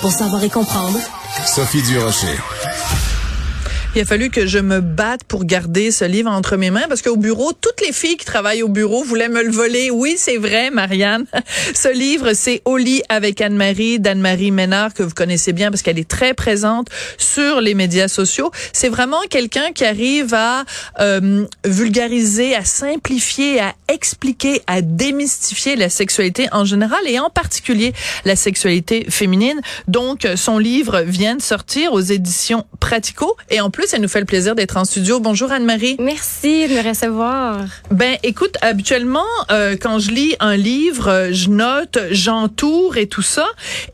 pour savoir et comprendre. Sophie Durocher. Il a fallu que je me batte pour garder ce livre entre mes mains parce qu'au bureau, toutes les filles qui travaillent au bureau voulaient me le voler. Oui, c'est vrai, Marianne. Ce livre, c'est Au lit avec Anne-Marie, d'Anne-Marie Ménard, que vous connaissez bien parce qu'elle est très présente sur les médias sociaux. C'est vraiment quelqu'un qui arrive à euh, vulgariser, à simplifier, à expliquer, à démystifier la sexualité en général et en particulier la sexualité féminine. Donc, son livre vient de sortir aux éditions Pratico et en plus, ça nous fait le plaisir d'être en studio. Bonjour Anne-Marie. Merci de me recevoir. Ben, écoute, habituellement, euh, quand je lis un livre, je note, j'entoure et tout ça.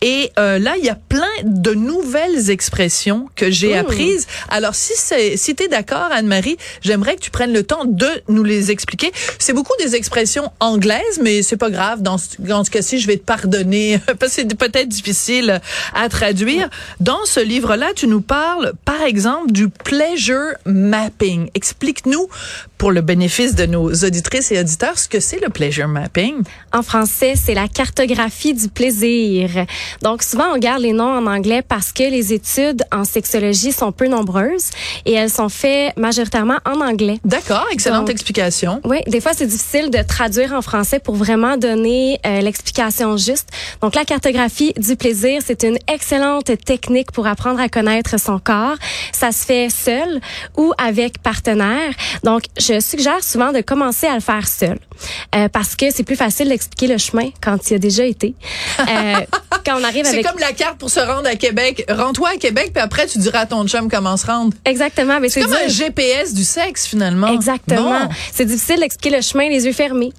Et euh, là, il y a plein de nouvelles expressions que j'ai Mmh. apprises. Alors, si c'est, si t'es d'accord, Anne-Marie, j'aimerais que tu prennes le temps de nous les expliquer. C'est beaucoup des expressions anglaises, mais c'est pas grave. Dans ce, dans ce cas-ci, je vais te pardonner parce que c'est peut-être difficile à traduire. Dans ce livre-là, tu nous parles, par exemple, du pleasure mapping. Explique-nous, pour le bénéfice de nos auditrices et auditeurs, ce que c'est le pleasure mapping? En français, c'est la cartographie du plaisir. Donc, souvent, on garde les noms en anglais parce que les études en sexologie sont peu nombreuses et elles sont faites majoritairement en anglais. D'accord, excellente Donc, explication. Oui, des fois, c'est difficile de traduire en français pour vraiment donner euh, l'explication juste. Donc, la cartographie du plaisir, c'est une excellente technique pour apprendre à connaître son corps. Ça se fait seul ou avec partenaire. Donc, je suggère souvent de commencer à le faire seul euh, parce que c'est plus facile d'expliquer le chemin quand il a déjà été. Euh, quand on arrive C'est avec... comme la carte pour se rendre à Québec. Rends-toi à Québec, puis après, tu diras à ton chum comment se rendre. Exactement, mais C'est comme un. GPS du sexe, finalement. Exactement. Bon. C'est difficile d'expliquer le chemin les yeux fermés.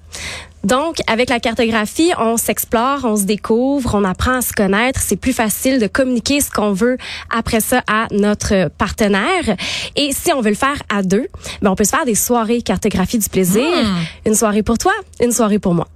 Donc, avec la cartographie, on s'explore, on se découvre, on apprend à se connaître. C'est plus facile de communiquer ce qu'on veut après ça à notre partenaire. Et si on veut le faire à deux, ben on peut se faire des soirées cartographie du plaisir. Une soirée pour toi, une soirée pour moi.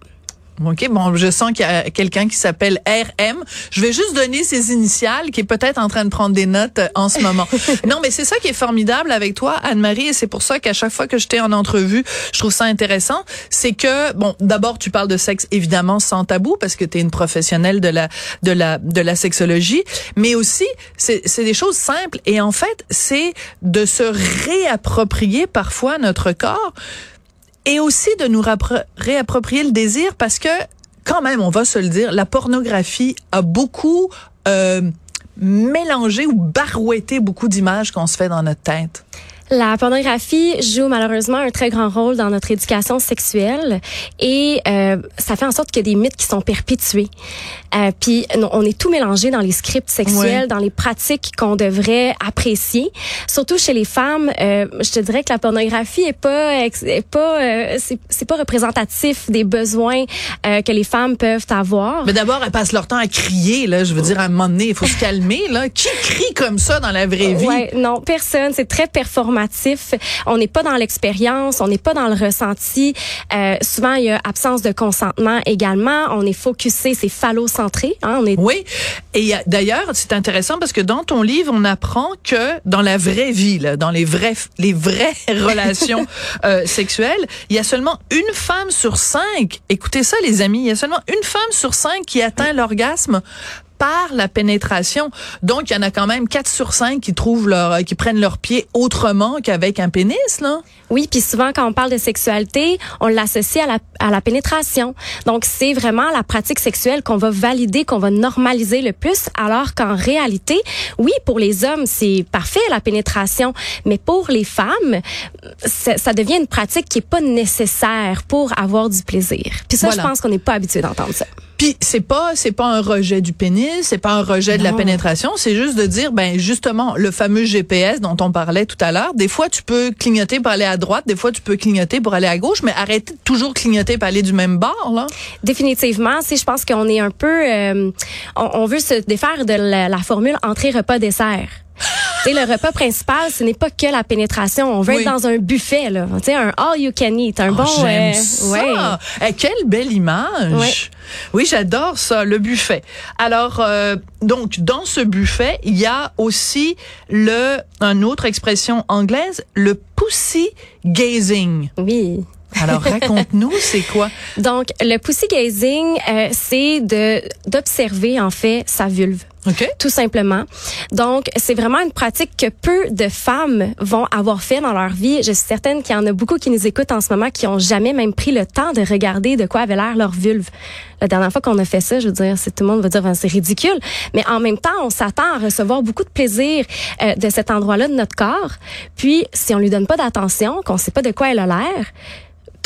OK, bon, je sens qu'il y a quelqu'un qui s'appelle RM. Je vais juste donner ses initiales, qui est peut-être en train de prendre des notes euh, en ce moment. non, mais c'est ça qui est formidable avec toi, Anne-Marie, et c'est pour ça qu'à chaque fois que je t'ai en entrevue, je trouve ça intéressant. C'est que, bon, d'abord, tu parles de sexe, évidemment, sans tabou, parce que tu es une professionnelle de la, de la, de la sexologie, mais aussi, c'est c'est des choses simples. Et en fait, c'est de se réapproprier parfois notre corps et aussi de nous réapproprier le désir parce que quand même, on va se le dire, la pornographie a beaucoup euh, mélangé ou barouetté beaucoup d'images qu'on se fait dans notre tête. La pornographie joue malheureusement un très grand rôle dans notre éducation sexuelle et euh, ça fait en sorte qu'il y a des mythes qui sont perpétués. Euh, puis on est tout mélangé dans les scripts sexuels, Ouais. dans les pratiques qu'on devrait apprécier. Surtout chez les femmes, euh, je te dirais que la pornographie est pas est pas euh, c'est pas représentatif des besoins euh, que les femmes peuvent avoir. Mais d'abord, elles passent leur temps à crier, là. Je veux dire, à un moment donné, il faut se calmer, là. Qui crie comme ça dans la vraie vie? Ouais, non, personne. C'est très performatif. On n'est pas dans l'expérience, on n'est pas dans le ressenti. Euh, souvent, il y a absence de consentement également. On est focusé, c'est phallocentré. Hein, Oui. Et d'ailleurs, c'est intéressant parce que dans ton livre, on apprend que dans la vraie vie, dans les vraies, les vraies relations euh, sexuelles, il y a seulement une femme sur cinq. Écoutez ça, les amis. Il y a seulement une femme sur cinq qui atteint l'orgasme par la pénétration. Donc, il y en a quand même 4 sur 5 qui trouvent leur, qui prennent leur pied autrement qu'avec un pénis, là. Oui, puis souvent quand on parle de sexualité, on l'associe à la, à la pénétration. Donc c'est vraiment la pratique sexuelle qu'on va valider, qu'on va normaliser le plus, alors qu'en réalité, oui, pour les hommes, c'est parfait la pénétration, mais pour les femmes, ça, ça devient une pratique qui est pas nécessaire pour avoir du plaisir. Puis ça, Voilà. je pense qu'on n'est pas habitué d'entendre ça. Puis c'est pas c'est pas un rejet du pénis, c'est pas un rejet de la pénétration, c'est juste de dire ben justement le fameux GPS dont on parlait tout à l'heure, des fois tu peux clignoter pour aller à droite, des fois tu peux clignoter pour aller à gauche, mais arrêtez de toujours clignoter pour aller du même bord là. Définitivement, si je pense qu'on est un peu, euh, on, on veut se défaire de la, la formule entrée repas dessert. Sais, le repas principal, ce n'est pas que la pénétration. On veut Oui. être dans un buffet, là. Tu sais, un all you can eat, un Oh, bon. j'aime euh, ça. ouais. Eh, quelle belle image. Ouais. Oui, j'adore ça, le buffet. Alors, euh, donc, dans ce buffet, il y a aussi le, une autre expression anglaise, le pussy gazing. Oui. Alors raconte-nous, c'est quoi? Donc le pussy gazing, euh, c'est de d'observer en fait sa vulve. OK. Tout simplement. Donc, c'est vraiment une pratique que peu de femmes vont avoir fait dans leur vie. Je suis certaine qu'il y en a beaucoup qui nous écoutent en ce moment qui ont jamais même pris le temps de regarder de quoi avait l'air leur vulve. La dernière fois qu'on a fait ça, je veux dire, c'est tout le monde va dire ben, c'est ridicule, mais en même temps, on s'attend à recevoir beaucoup de plaisir euh, de cet endroit-là de notre corps. Puis, si on lui donne pas d'attention, qu'on sait pas de quoi elle a l'air,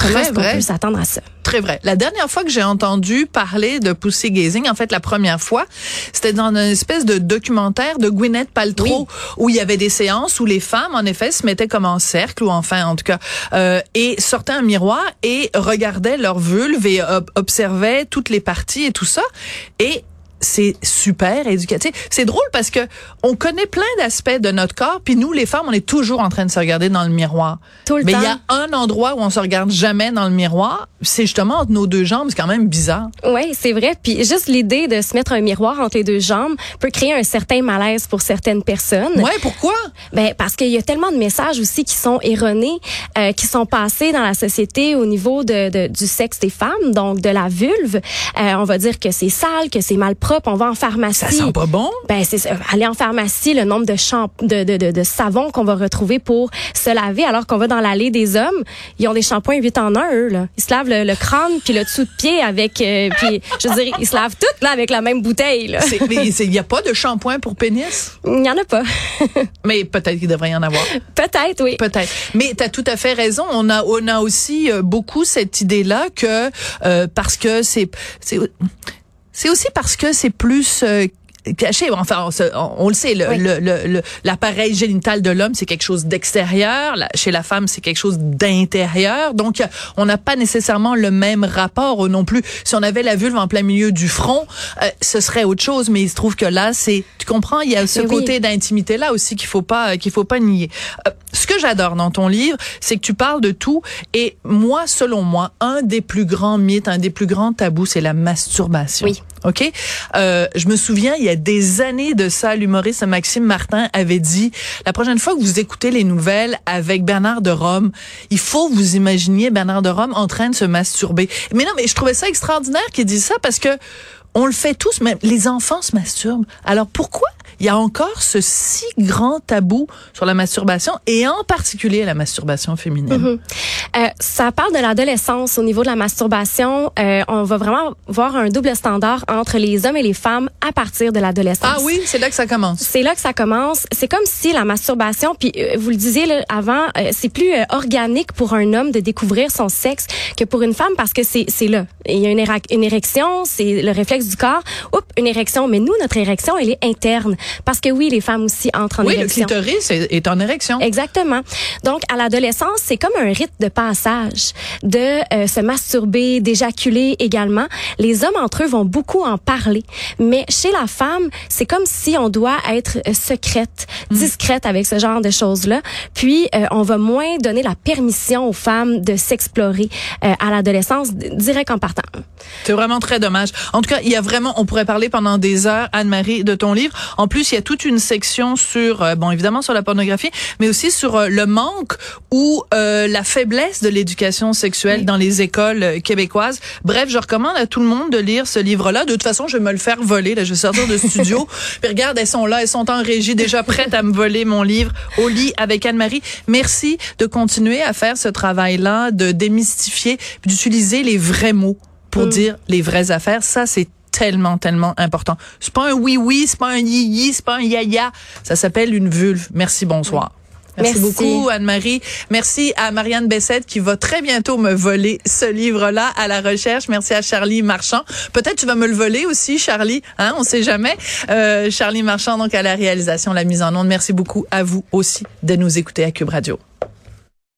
est-ce qu'on peut s'attendre à ça? Très vrai. La dernière fois que j'ai entendu parler de pussy gazing, en fait, la première fois, c'était dans une espèce de documentaire de Gwyneth Paltrow où il y avait des séances où les femmes, en effet, se mettaient comme en cercle ou enfin, en tout cas, euh, et sortaient un miroir et regardaient leur vulve et observaient toutes les parties et tout ça. Et c'est super éducatif. C'est drôle parce que on connaît plein d'aspects de notre corps, puis nous, les femmes, on est toujours en train de se regarder dans le miroir. Tout le Mais il y a un endroit où on se regarde jamais dans le miroir, c'est justement entre nos deux jambes. C'est quand même bizarre. Oui, c'est vrai. Puis juste l'idée de se mettre un miroir entre les deux jambes peut créer un certain malaise pour certaines personnes. Ouais, pourquoi? Ben parce qu'il y a tellement de messages aussi qui sont erronés, euh, qui sont passés dans la société au niveau de, de, du sexe des femmes, donc de la vulve. Euh, on va dire que c'est sale, que c'est mal propre. On va en pharmacie. Ça sent pas bon? Ben c'est aller en pharmacie, le nombre de de, de, de, de savons qu'on va retrouver pour se laver, alors qu'on va dans l'allée des hommes, ils ont des shampoings 8 en 1, eux, là. Ils se lavent le, crâne puis le dessous de pied avec, euh, puis je veux dire, ils se lavent toutes là avec la même bouteille. Là. Mais il n'y a pas de shampoing pour pénis? Il n'y en a pas. mais peut-être qu'il devrait y en avoir. Peut-être, oui. Peut-être. Mais tu as tout à fait raison. On a, on a aussi euh, beaucoup cette idée-là que euh, parce que c'est c'est aussi parce que c'est plus euh, caché. Enfin, on, le sait, l'appareil le, le, génital de l'homme, c'est quelque chose d'extérieur. Chez la femme, c'est quelque chose d'intérieur. Donc, on n'a pas nécessairement le même rapport non plus. Si on avait la vulve en plein milieu du front, euh, ce serait autre chose. Mais il se trouve que là, c'est, tu comprends, il y a ce côté d'intimité là aussi qu'il faut pas, qu'il faut pas nier. Euh, ce que j'adore dans ton livre, c'est que tu parles de tout. Et moi, selon moi, un des plus grands mythes, un des plus grands tabous, c'est la masturbation. Oui. OK? Euh, je me souviens, il y a des années de ça, l'humoriste Maxime Martin avait dit, la prochaine fois que vous écoutez les nouvelles avec Bernard de Rome, il faut vous imaginer Bernard de Rome en train de se masturber. Mais non, mais je trouvais ça extraordinaire qu'il dise ça parce que on le fait tous, même les enfants se masturbent. Alors pourquoi il y a encore ce si grand tabou sur la masturbation et en particulier la masturbation féminine? Mhm. euh, ça parle de l'adolescence au niveau de la masturbation. Euh, on va vraiment voir un double standard entre les hommes et les femmes à partir de l'adolescence. Ah oui, c'est là que ça commence. C'est là que ça commence. C'est comme si la masturbation, puis euh, vous le disiez là, avant, c'est plus organique pour un homme de découvrir son sexe que pour une femme parce que c'est c'est là. Il y a une, une érection, c'est le réflexe du corps. Oups, une érection. Mais nous, notre érection, elle est interne. Parce que oui, les femmes aussi entrent en érection. Oui, le clitoris est, en érection. Exactement. Donc, à l'adolescence, c'est comme un rite de passage de euh, se masturber, d'éjaculer également. Les hommes entre eux vont beaucoup en parler. Mais chez la femme, c'est comme si on doit être euh, secrète, mm. discrète avec ce genre de choses-là. Puis, euh, on va moins donner la permission aux femmes de s'explorer à l'adolescence direct en partant. C'est vraiment très dommage. En tout cas, il y a vraiment, on pourrait parler pendant des heures, Anne-Marie, de ton livre. En plus, il y a toute une section sur, euh, bon, évidemment sur la pornographie, mais aussi sur euh, le manque ou euh, la faiblesse de l'éducation sexuelle dans les écoles québécoises. Bref, je recommande à tout le monde de lire ce livre-là. De toute façon, je vais me le faire voler. Là, je vais sortir de studio. Puis regarde, elles sont là, elles sont en régie, déjà prêtes à me voler mon livre au lit avec Anne-Marie. Merci de continuer à faire ce travail-là, de démystifier, d'utiliser les vrais mots pour mm. dire les vraies affaires. Ça, c'est tellement, tellement important. C'est pas un oui-oui, c'est pas un yi-yi, c'est pas un ya-ya. Ça s'appelle une vulve. Merci, bonsoir. Merci, beaucoup, Anne-Marie. Merci à Marianne Bessette qui va très bientôt me voler ce livre-là à la recherche. Merci à Charlie Marchand. Peut-être tu vas me le voler aussi, Charlie. Hein, on sait jamais. Euh, Charlie Marchand, donc à la réalisation, la mise en onde. Merci beaucoup à vous aussi de nous écouter à Cube Radio.